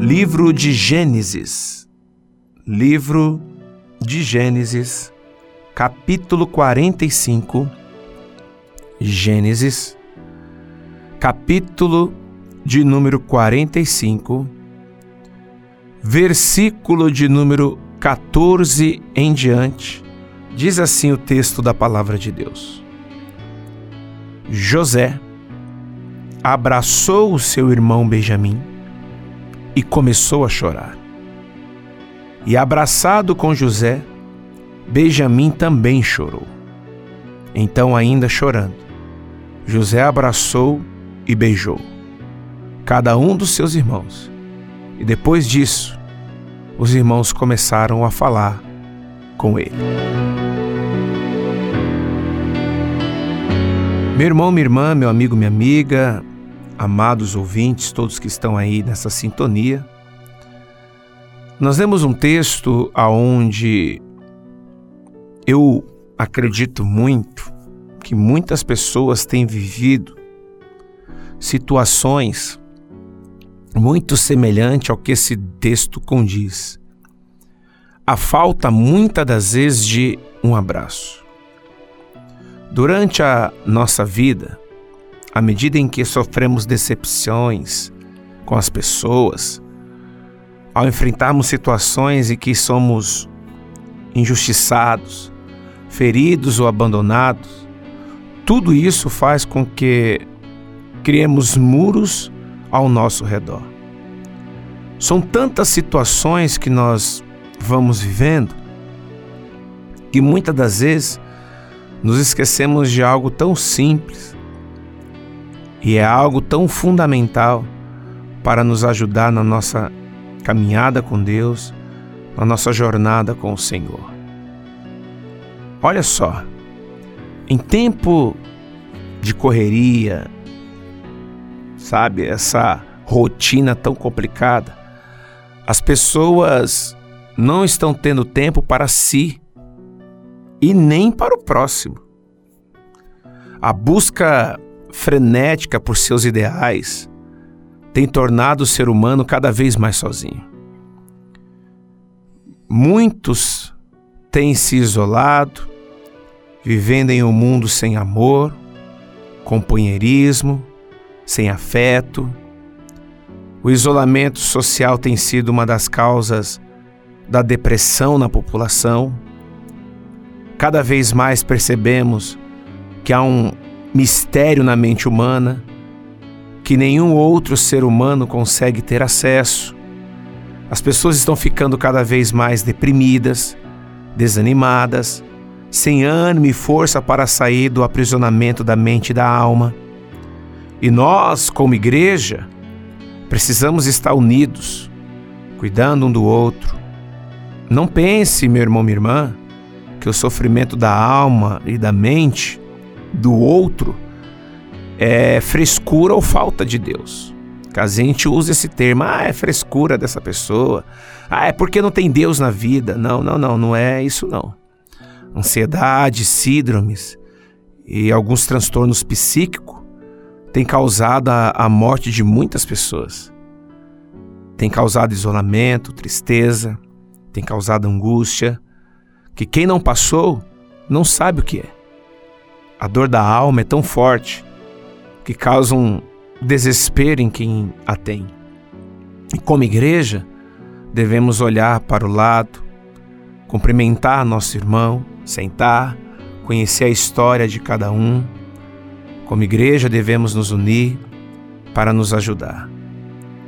Livro de Gênesis. Livro de Gênesis, capítulo 45. Gênesis, capítulo de número 45, versículo de número 14 em diante. Diz assim o texto da palavra de Deus. José abraçou o seu irmão Benjamim e começou a chorar. E abraçado com José, Benjamim também chorou. Então, ainda chorando, José abraçou e beijou cada um dos seus irmãos. E depois disso, os irmãos começaram a falar com ele. Meu irmão, minha irmã, meu amigo, minha amiga, amados ouvintes, todos que estão aí nessa sintonia. Nós lemos um texto aonde eu acredito muito que muitas pessoas têm vivido situações muito semelhantes ao que esse texto condiz. A falta muitas das vezes de um abraço. Durante a nossa vida, à medida em que sofremos decepções com as pessoas, ao enfrentarmos situações em que somos injustiçados, feridos ou abandonados, tudo isso faz com que criemos muros ao nosso redor. São tantas situações que nós vamos vivendo que muitas das vezes nos esquecemos de algo tão simples e é algo tão fundamental para nos ajudar na nossa caminhada com Deus, na nossa jornada com o Senhor. Olha só, em tempo de correria, sabe, essa rotina tão complicada, as pessoas não estão tendo tempo para si e nem para o próximo. A busca frenética por seus ideais tem tornado o ser humano cada vez mais sozinho. Muitos têm se isolado, vivendo em um mundo sem amor, companheirismo, sem afeto. O isolamento social tem sido uma das causas da depressão na população. Cada vez mais percebemos que há um mistério na mente humana que nenhum outro ser humano consegue ter acesso. As pessoas estão ficando cada vez mais deprimidas, desanimadas, sem ânimo e força para sair do aprisionamento da mente e da alma. E nós, como igreja, precisamos estar unidos, cuidando um do outro. Não pense, meu irmão, minha irmã, que o sofrimento da alma e da mente do outro é frescura ou falta de Deus. Caso a gente use esse termo, ah, é frescura dessa pessoa, ah, é porque não tem Deus na vida. Não, não, não, não é isso não. Ansiedade, síndromes e alguns transtornos psíquicos têm causado a, a morte de muitas pessoas. Tem causado isolamento, tristeza, tem causado angústia, que quem não passou não sabe o que é. A dor da alma é tão forte que causa um desespero em quem a tem. E como igreja, devemos olhar para o lado, cumprimentar nosso irmão, sentar, conhecer a história de cada um. Como igreja, devemos nos unir para nos ajudar.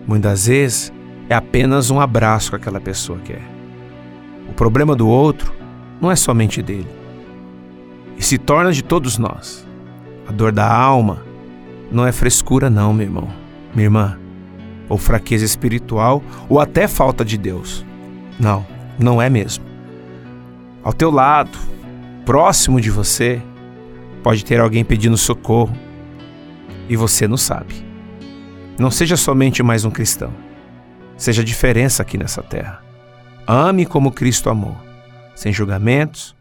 Muitas vezes é apenas um abraço que aquela pessoa quer. O problema do outro não é somente dele e se torna de todos nós. A dor da alma não é frescura, não, meu irmão, minha irmã, ou fraqueza espiritual, ou até falta de Deus. Não, não é mesmo. Ao teu lado, próximo de você, pode ter alguém pedindo socorro e você não sabe. Não seja somente mais um cristão. Seja diferença aqui nessa terra. Ame como Cristo amou, sem julgamentos,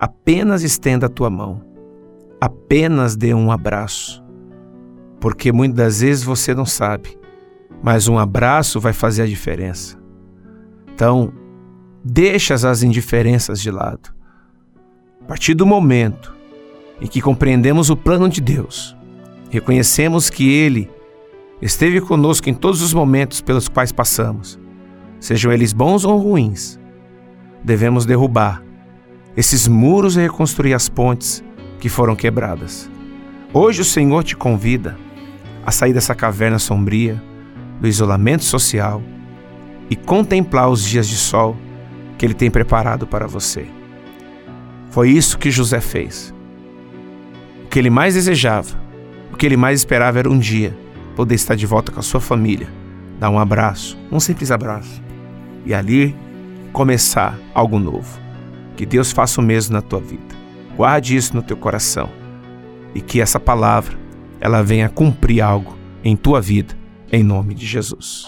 Apenas estenda a tua mão. Apenas dê um abraço. Porque muitas vezes você não sabe mas um abraço vai fazer a diferença. Então, deixa as indiferenças de lado. A partir do momento em que compreendemos o plano de Deus, reconhecemos que Ele esteve conosco em todos os momentos pelos quais passamos, sejam eles bons ou ruins, devemos derrubar esses muros e reconstruir as pontes que foram quebradas. Hoje o Senhor te convida a sair dessa caverna sombria, do isolamento social e contemplar os dias de sol que Ele tem preparado para você. Foi isso que José fez. O que ele mais desejava, o que ele mais esperava era um dia poder estar de volta com a sua família, dar um abraço, um simples abraço, e ali começar algo novo. Que Deus faça o mesmo na tua vida. Guarde isso no teu coração e que essa palavra ela venha cumprir algo em tua vida, em nome de Jesus.